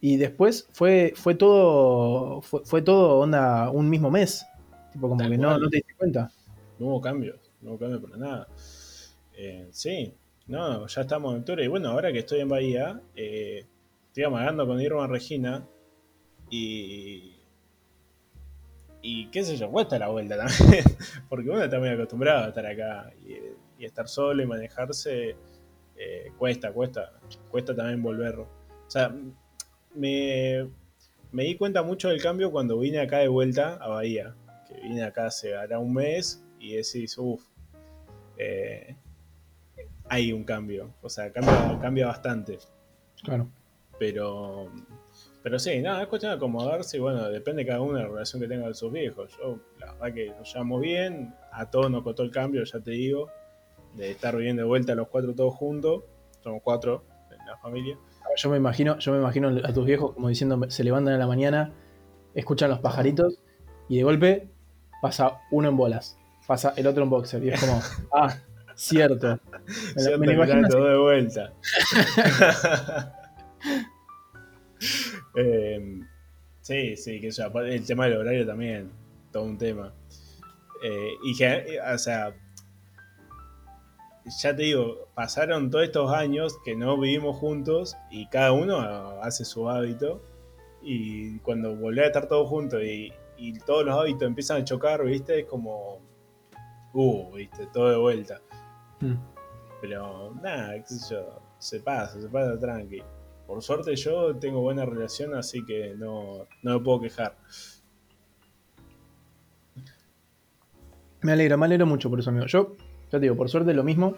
y después fue, fue todo fue, todo onda un mismo mes. Tipo, como que no, te diste cuenta. No hubo cambios, no hubo cambios para nada. Eh, sí, no, ya estamos en octubre. Y bueno, ahora que estoy en Bahía, eh, estoy amagando con Irma Regina y y qué sé yo, cuesta la vuelta también, porque uno está muy acostumbrado a estar acá y, estar solo y manejarse, eh, cuesta, cuesta, cuesta también volver. O sea, me, di cuenta mucho del cambio cuando vine acá de vuelta a Bahía, que vine acá hace ahora un mes y decís, uff, eh, hay un cambio, o sea, cambia, cambia bastante. Claro. Pero pero sí, nada, es cuestión de acomodarse y bueno, depende cada uno de la relación que tenga con sus viejos. Yo, la verdad que nos llevamos bien, a todos nos costó el cambio, ya te digo, de estar viviendo de vuelta los cuatro todos juntos, somos cuatro en la familia. Yo me imagino, yo me imagino a tus viejos como diciendo, se levantan en la mañana, escuchan los pajaritos y de golpe pasa uno en bolas, pasa el otro en boxer y es como, ah, cierto. Me, me, imagino todo de vuelta. Em, sí, sí, que el tema del horario también, todo un tema. Eh, y que, o sea, ya te digo, pasaron todos estos años que no vivimos juntos y cada uno hace su hábito. Y cuando volvés a estar todos juntos y, todos los hábitos empiezan a chocar, ¿viste? Es como. Uh, ¿viste? Todo de vuelta. Mm. Pero nada, qué sé yo, se pasa, se pasa tranqui. Por suerte yo tengo buena relación, así que no, no me puedo quejar. Me alegra, me alegro mucho por eso, amigo. Yo, ya te digo, por suerte lo mismo.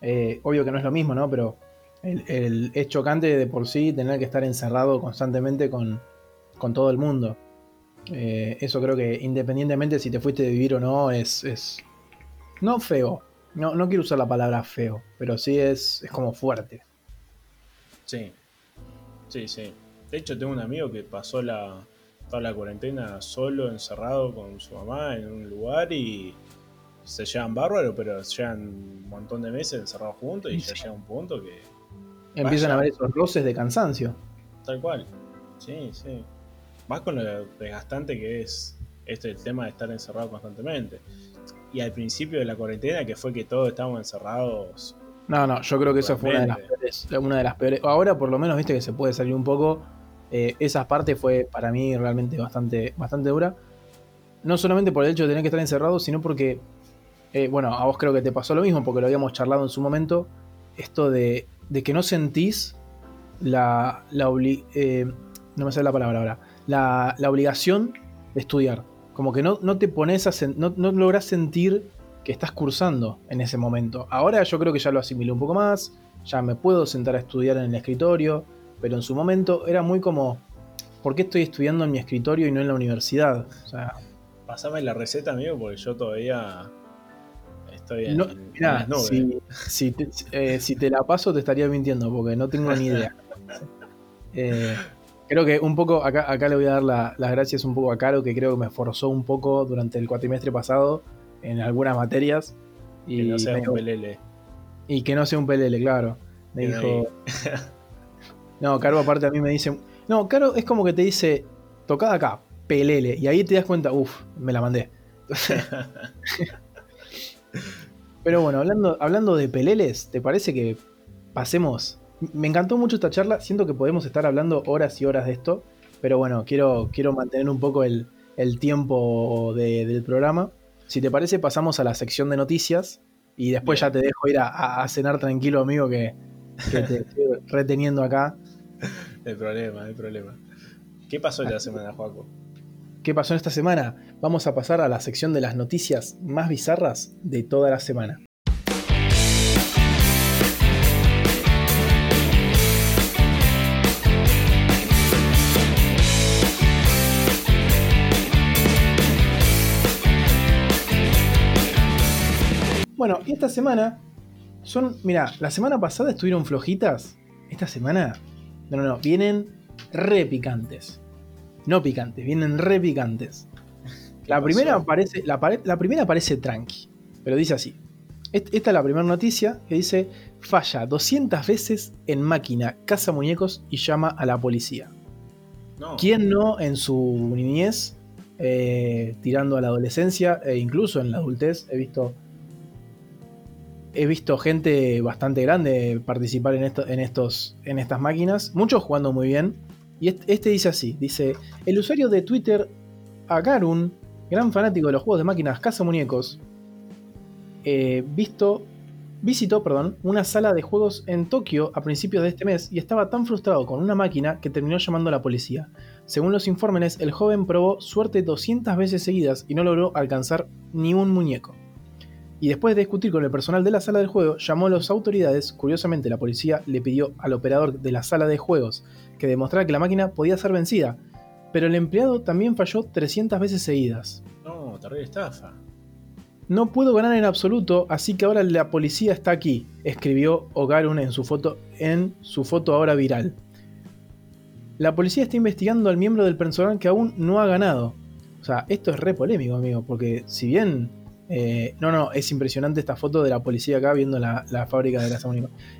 Eh, obvio que no es lo mismo, ¿no? Pero el, es chocante de por sí tener que estar encerrado constantemente con, todo el mundo. Eh, eso creo que independientemente si te fuiste de vivir o no, es, es no feo. No, no quiero usar la palabra feo, pero sí es, es como fuerte. Sí, sí, sí. De hecho, tengo un amigo que pasó la, toda la cuarentena solo, encerrado con su mamá en un lugar y se llevan bárbaro, pero llevan un montón de meses encerrados juntos y ya llega un punto que. Empiezan a haber esos roces de cansancio. Tal cual. Sí, sí. Más con lo desgastante que es este el tema de estar encerrado constantemente. Y al principio de la cuarentena, que fue que todos estábamos encerrados. No, no, yo creo que eso fue una de, las peores, una de las peores. Ahora por lo menos viste que se puede salir un poco. Eh, esa parte fue para mí realmente bastante, bastante dura. No solamente por el hecho de tener que estar encerrado, sino porque eh, bueno, a vos creo que te pasó lo mismo porque lo habíamos charlado en su momento, esto de, que no sentís la, la eh, no me sale la palabra ahora, la, obligación de estudiar. Como que no, no te pones a, no, no logras sentir que estás cursando en ese momento. Ahora yo creo que ya lo asimilé un poco más, ya me puedo sentar a estudiar en el escritorio, pero en su momento era muy como, ¿por qué estoy estudiando en mi escritorio y no en la universidad? O sea, Pasame la receta, amigo, porque yo todavía no, eh, si, te, la paso te estaría mintiendo porque no tengo ni idea. Eh, creo que un poco, acá, acá le voy a dar las gracias un poco a Caro, que creo que me esforzó un poco durante el cuatrimestre pasado en algunas materias. Y que no sea un pelele. Y que no sea un pelele, claro. Me dijo. no, Caro aparte a mí me dice. No, Caro es como que te dice, tocada acá, pelele. Y ahí te das cuenta, uff, me la mandé. Pero bueno, hablando, hablando de peleles, ¿te parece que pasemos? Me encantó mucho esta charla, siento que podemos estar hablando horas y horas de esto, pero bueno, quiero, quiero mantener un poco el, tiempo del programa. Si te parece, pasamos a la sección de noticias y después ya te dejo ir a, cenar tranquilo, amigo, que, te estoy reteniendo acá. El problema, el problema. ¿Qué pasó la semana, Joaco? ¿Qué pasó en esta semana? Vamos a pasar a la sección de las noticias más bizarras de toda la semana. Bueno, y esta semana son, mira, la semana pasada estuvieron flojitas. Esta semana, no, no, no, vienen re picantes no picantes, vienen re picantes. La primera, parece, la, primera parece tranqui, pero dice así. Esta es la primera noticia que dice, falla 200 veces en máquina, caza muñecos y llama a la policía. ¿Quién no en su niñez, eh, tirando a la adolescencia e incluso en la adultez, he visto, he visto gente bastante grande participar en, en, estos, en estas máquinas, muchos jugando muy bien, y este, dice así, dice, el usuario de Twitter Agarun, gran fanático de los juegos de máquinas caza muñecos, eh, visitó perdón, una sala de juegos en Tokio a principios de este mes y estaba tan frustrado con una máquina que terminó llamando a la policía. Según los informes, el joven probó suerte 200 veces seguidas y no logró alcanzar ni un muñeco. Y después de discutir con el personal de la sala de juego, llamó a las autoridades. Curiosamente, la policía le pidió al operador de la sala de juegos que demostrara que la máquina podía ser vencida, pero el empleado también falló 300 veces seguidas. No, terrible estafa. No puedo ganar en absoluto, así que ahora la policía está aquí, escribió Ogarun en su foto, en su foto ahora viral. La policía está investigando al miembro del personal que aún no ha ganado. O sea, esto es re polémico, amigo, porque si bien. Eh, no, no, es impresionante esta foto de la policía acá viendo la, fábrica de la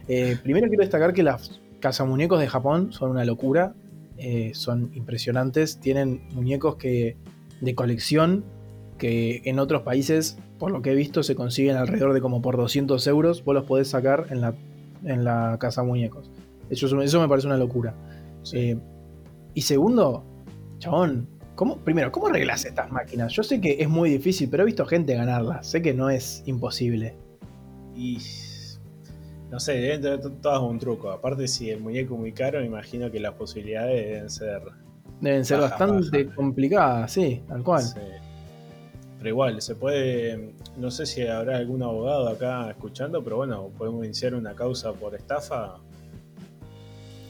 eh, primero quiero destacar que las cazamuñecos de Japón son una locura, eh, son impresionantes, tienen muñecos que de colección que en otros países por lo que he visto, se consiguen alrededor de como por 200 euros. Vos los podés sacar en la, en la casa muñecos. Eso, es- eso me parece una locura. Sí. Eh, y segundo, chabón, ¿cómo, primero, ¿cómo arreglas estas máquinas? Yo sé que es muy difícil, pero he visto gente ganarlas. Sé que no es imposible. Y. No sé, deben tener to- todas un truco. Aparte, si el muñeco es muy caro, me imagino que las posibilidades deben ser. Deben ser bastante complicadas, sí, tal cual. Sí. Pero igual, se puede. No sé si habrá algún abogado acá escuchando, pero bueno, podemos iniciar una causa por estafa.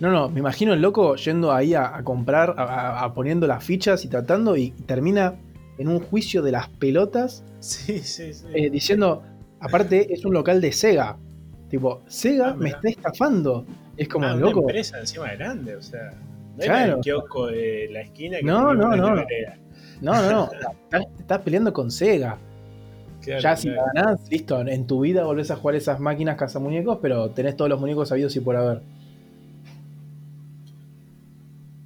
No, no, me imagino el loco yendo ahí a, a comprar, a, poniendo las fichas y tratando y, termina en un juicio de las pelotas Sí, sí, sí. eh, diciendo, aparte es un local de Sega. Tipo, Sega Ah, me está estafando. Es como, Ah, una loco, empresa encima grande, o sea. No Claro. el kiosco de la esquina que No, no, no. no, no, no, estás, estás peleando con Sega. Claro, ya si claro. la ganás, listo, en tu vida volvés a jugar esas máquinas cazamuñecos, pero tenés todos los muñecos sabidos y por haber.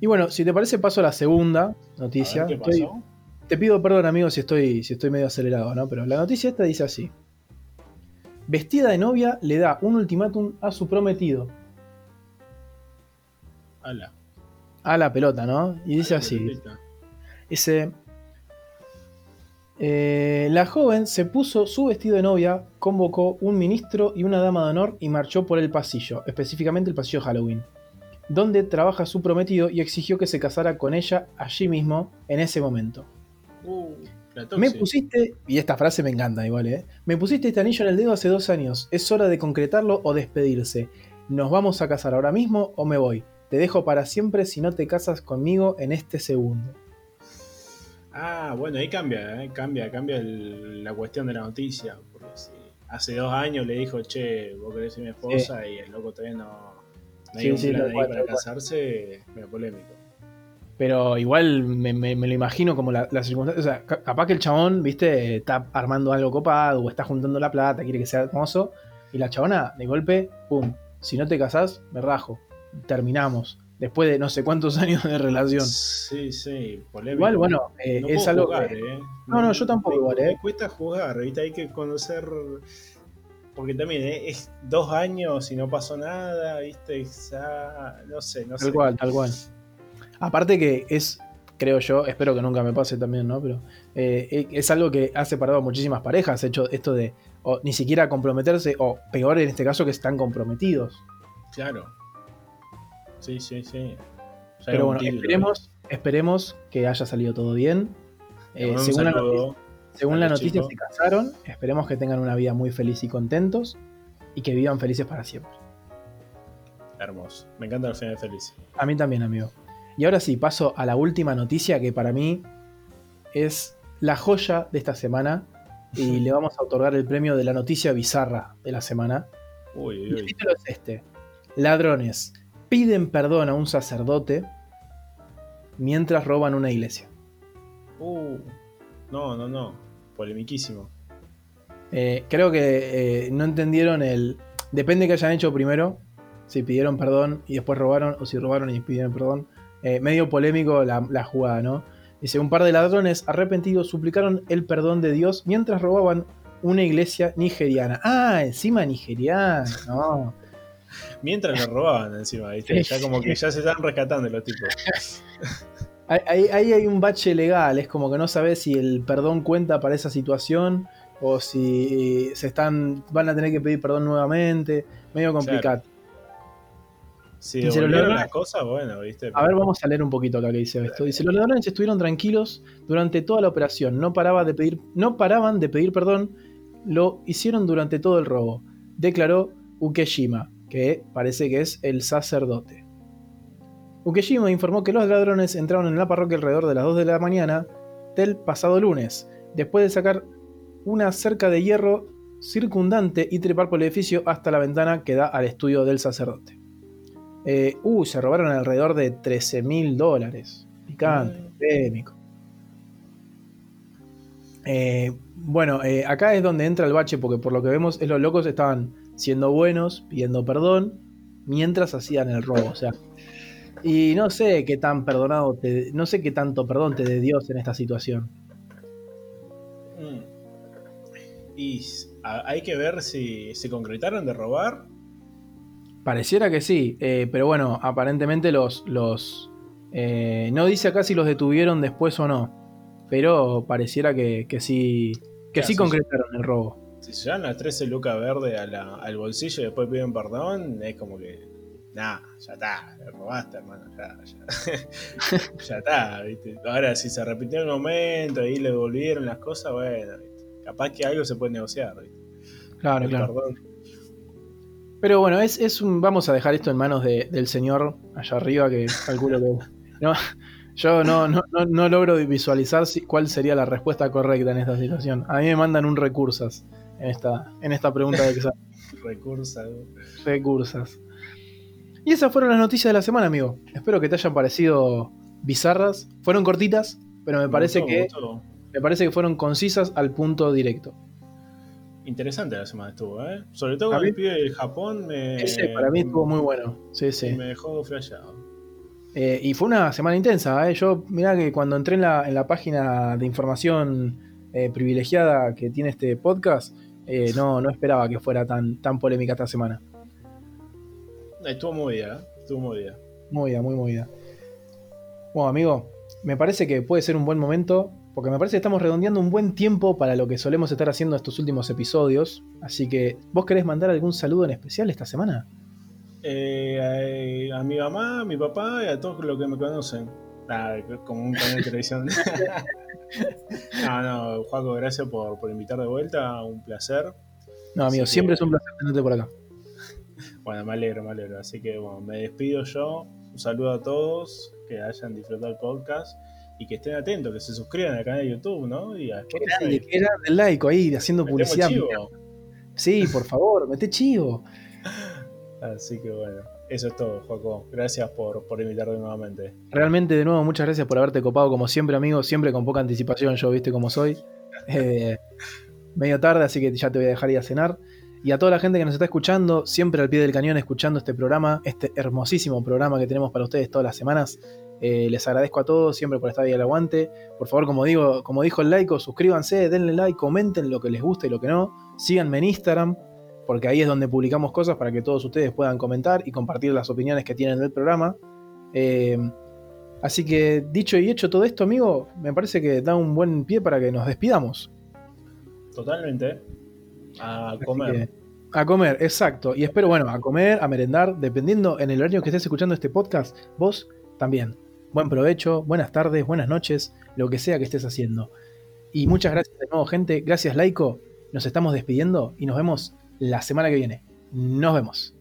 Y bueno, si te parece, paso a la segunda noticia. A ver, ¿Qué Estoy- pasó? te pido perdón, amigo, si estoy, si estoy medio acelerado, ¿no? Pero la noticia esta dice así. Vestida de novia, le da un ultimátum a su prometido. Ala. A la pelota, ¿no? Y dice así. pelotita. Dice, eh, la joven se puso su vestido de novia, convocó un ministro y una dama de honor y marchó por el pasillo, específicamente el pasillo Halloween, donde trabaja su prometido y exigió que se casara con ella allí mismo, en ese momento. Uh, Me pusiste, y esta frase me encanta igual, ¿eh? Me pusiste este anillo en el dedo hace dos años, es hora de concretarlo o despedirse. ¿Nos vamos a casar ahora mismo o me voy? Te dejo para siempre si no te casas conmigo en este segundo. Ah, bueno, ahí cambia, ¿eh? cambia, cambia el- la cuestión de la noticia. Porque si hace dos años le dijo, che, vos querés ser mi esposa y el loco todavía no, no Sí, un sí, plan tal ahí cual, para casarse, medio polémico. Pero igual me, me- me lo imagino como la, la circunstancia. O sea, ca- capaz que el chabón, viste, está armando algo copado o está juntando la plata, quiere que sea hermoso. Y la chabona, de golpe, pum. Si no te casás, me rajo. Terminamos. Después de no sé cuántos años de relación. Sí, sí, polémico. Igual, bueno, eh, No es algo jugar, que. ¿eh? No, no, yo tampoco me, igual, ¿eh? Me cuesta jugar, ¿viste? Hay que conocer. Porque también ¿eh? es dos años y no pasó nada, ¿viste? Ya, no sé, no Tal sé. cual, tal cual. Aparte que es, creo yo, espero que nunca me pase también, ¿no? Pero eh, es algo que ha separado a muchísimas parejas, hecho esto de o ni siquiera comprometerse, o peor en este caso que están comprometidos. Claro. Sí, sí, sí. Ya Pero bueno, título, esperemos, esperemos que haya salido todo bien. ¿eh? Según la saludo. noticia, según la los noticia se casaron, esperemos que tengan una vida muy feliz y contentos y que vivan felices para siempre. Hermoso. Me encanta el final feliz. A mí también, amigo. Y ahora sí, paso a la última noticia que para mí es la joya de esta semana y le vamos a otorgar el premio de la noticia bizarra de la semana. Uy, Y uy, el título es este. Ladrones piden perdón a un sacerdote mientras roban una iglesia. Uh, no, no, no. Polemiquísimo. Eh, creo que eh, no entendieron el... Depende que hayan hecho primero, si pidieron perdón y después robaron, o si robaron y pidieron perdón. Eh, medio polémico la, la jugada, ¿no? Dice, un par de ladrones arrepentidos suplicaron el perdón de Dios mientras robaban una iglesia nigeriana. Ah, encima nigeriana, no. Mientras lo robaban encima, ¿viste? Ya como que ya se están rescatando los tipos. Ahí, hay un bache legal, es como que no sabes si el perdón cuenta para esa situación o si se están van a tener que pedir perdón nuevamente, medio complicado. Si Y se lograron. las cosas, bueno, ¿viste? A ver, vamos a leer un poquito acá que dice esto. Dice, los ladrones estuvieron tranquilos durante toda la operación, no, paraba de pedir, no paraban de pedir perdón, lo hicieron durante todo el robo, declaró Ukeshima, que parece que es el sacerdote. Ukeshima informó que los ladrones entraron en la parroquia alrededor de las 2 de la mañana del pasado lunes, después de sacar una cerca de hierro circundante y trepar por el edificio hasta la ventana que da al estudio del sacerdote. Eh, uh, se robaron alrededor de 13 mil dólares. Picante, Mm. polémico. Eh, bueno, eh, acá es donde entra el bache, porque por lo que vemos, es los locos estaban siendo buenos, pidiendo perdón, mientras hacían el robo. O sea, y no sé qué tan perdonado, te- no sé qué tanto perdón te dé Dios en esta situación. Mm. Y hay que ver si se concretaron de robar. Pareciera que sí, eh, pero bueno, aparentemente los, los eh, no dice acá si los detuvieron después o no, pero pareciera que, sí, que sí concretaron el robo. Si se llevan las 13 lucas verde al bolsillo y después piden perdón, es como que, nah, ya está, le robaste, hermano, ya, ya, ya está, ¿viste? Ahora, si se repitió el momento y le devolvieron las cosas, bueno, capaz que algo se puede negociar, ¿viste? Claro, claro. Pero bueno, es, es un, vamos a dejar esto en manos del señor allá arriba que calculo que... No, yo no, no, no, logro visualizar cuál sería la respuesta correcta en esta situación. A mí me mandan un recursas en esta, en esta pregunta de examen. recursas. Recursas. Y esas fueron las noticias de la semana, amigo. Espero que te hayan parecido bizarras. Fueron cortitas, pero me, parece que me parece que fueron concisas al punto directo. Interesante la semana estuvo, ¿eh? Sobre todo con el pibe del Japón. Me, ese para mí estuvo muy bueno. Sí, sí. Me dejó flashado. Eh, y fue una semana intensa, ¿eh? Yo, mirá que cuando entré en la, en la página de información eh, privilegiada que tiene este podcast, eh, no, no esperaba que fuera tan, tan polémica esta semana. Estuvo movida, ¿eh? estuvo movida. Movida, muy movida. Bueno, amigo, me parece que puede ser un buen momento porque me parece que estamos redondeando un buen tiempo para lo que solemos estar haciendo estos últimos episodios. Así que, ¿vos querés mandar algún saludo en especial esta semana? Eh, a, mi mamá, a mi papá y a todos los que me conocen. Ah, como un canal de televisión. no, no, Juaco, gracias por, por, invitar de vuelta. Un placer. No, amigo, siempre es un placer tenerte por acá. Bueno, me alegro, me alegro. Así que, bueno, me despido yo. Un saludo a todos que hayan disfrutado el podcast y que estén atentos, que se suscriban al canal de YouTube, ¿no? Y a que el like ahí, haciendo publicidad. Sí, por favor, mete chivo. Así que bueno, eso es todo, Joaco. Gracias por, por invitarme nuevamente. Realmente, de nuevo, muchas gracias por haberte copado, como siempre, amigo. Siempre con poca anticipación, yo viste cómo soy. Eh, medio tarde, así que ya te voy a dejar ir a cenar. Y a toda la gente que nos está escuchando, siempre al pie del cañón, escuchando este programa, este hermosísimo programa que tenemos para ustedes todas las semanas. Eh, les agradezco a todos siempre por estar ahí al aguante. Por favor, como digo, como dijo el laico, suscríbanse, denle like, comenten lo que les gusta y lo que no. Síganme en Instagram, porque ahí es donde publicamos cosas para que todos ustedes puedan comentar y compartir las opiniones que tienen del programa. Eh, así que dicho y hecho todo esto, amigo, me parece que da un buen pie para que nos despidamos. Totalmente. A comer. a comer, exacto. Y espero, bueno, a comer, a merendar, dependiendo en el horario que estés escuchando este podcast, vos también. Buen provecho, buenas tardes, buenas noches, lo que sea que estés haciendo. Y muchas gracias de nuevo, gente. Gracias, Laico. Nos estamos despidiendo y nos vemos la semana que viene. Nos vemos.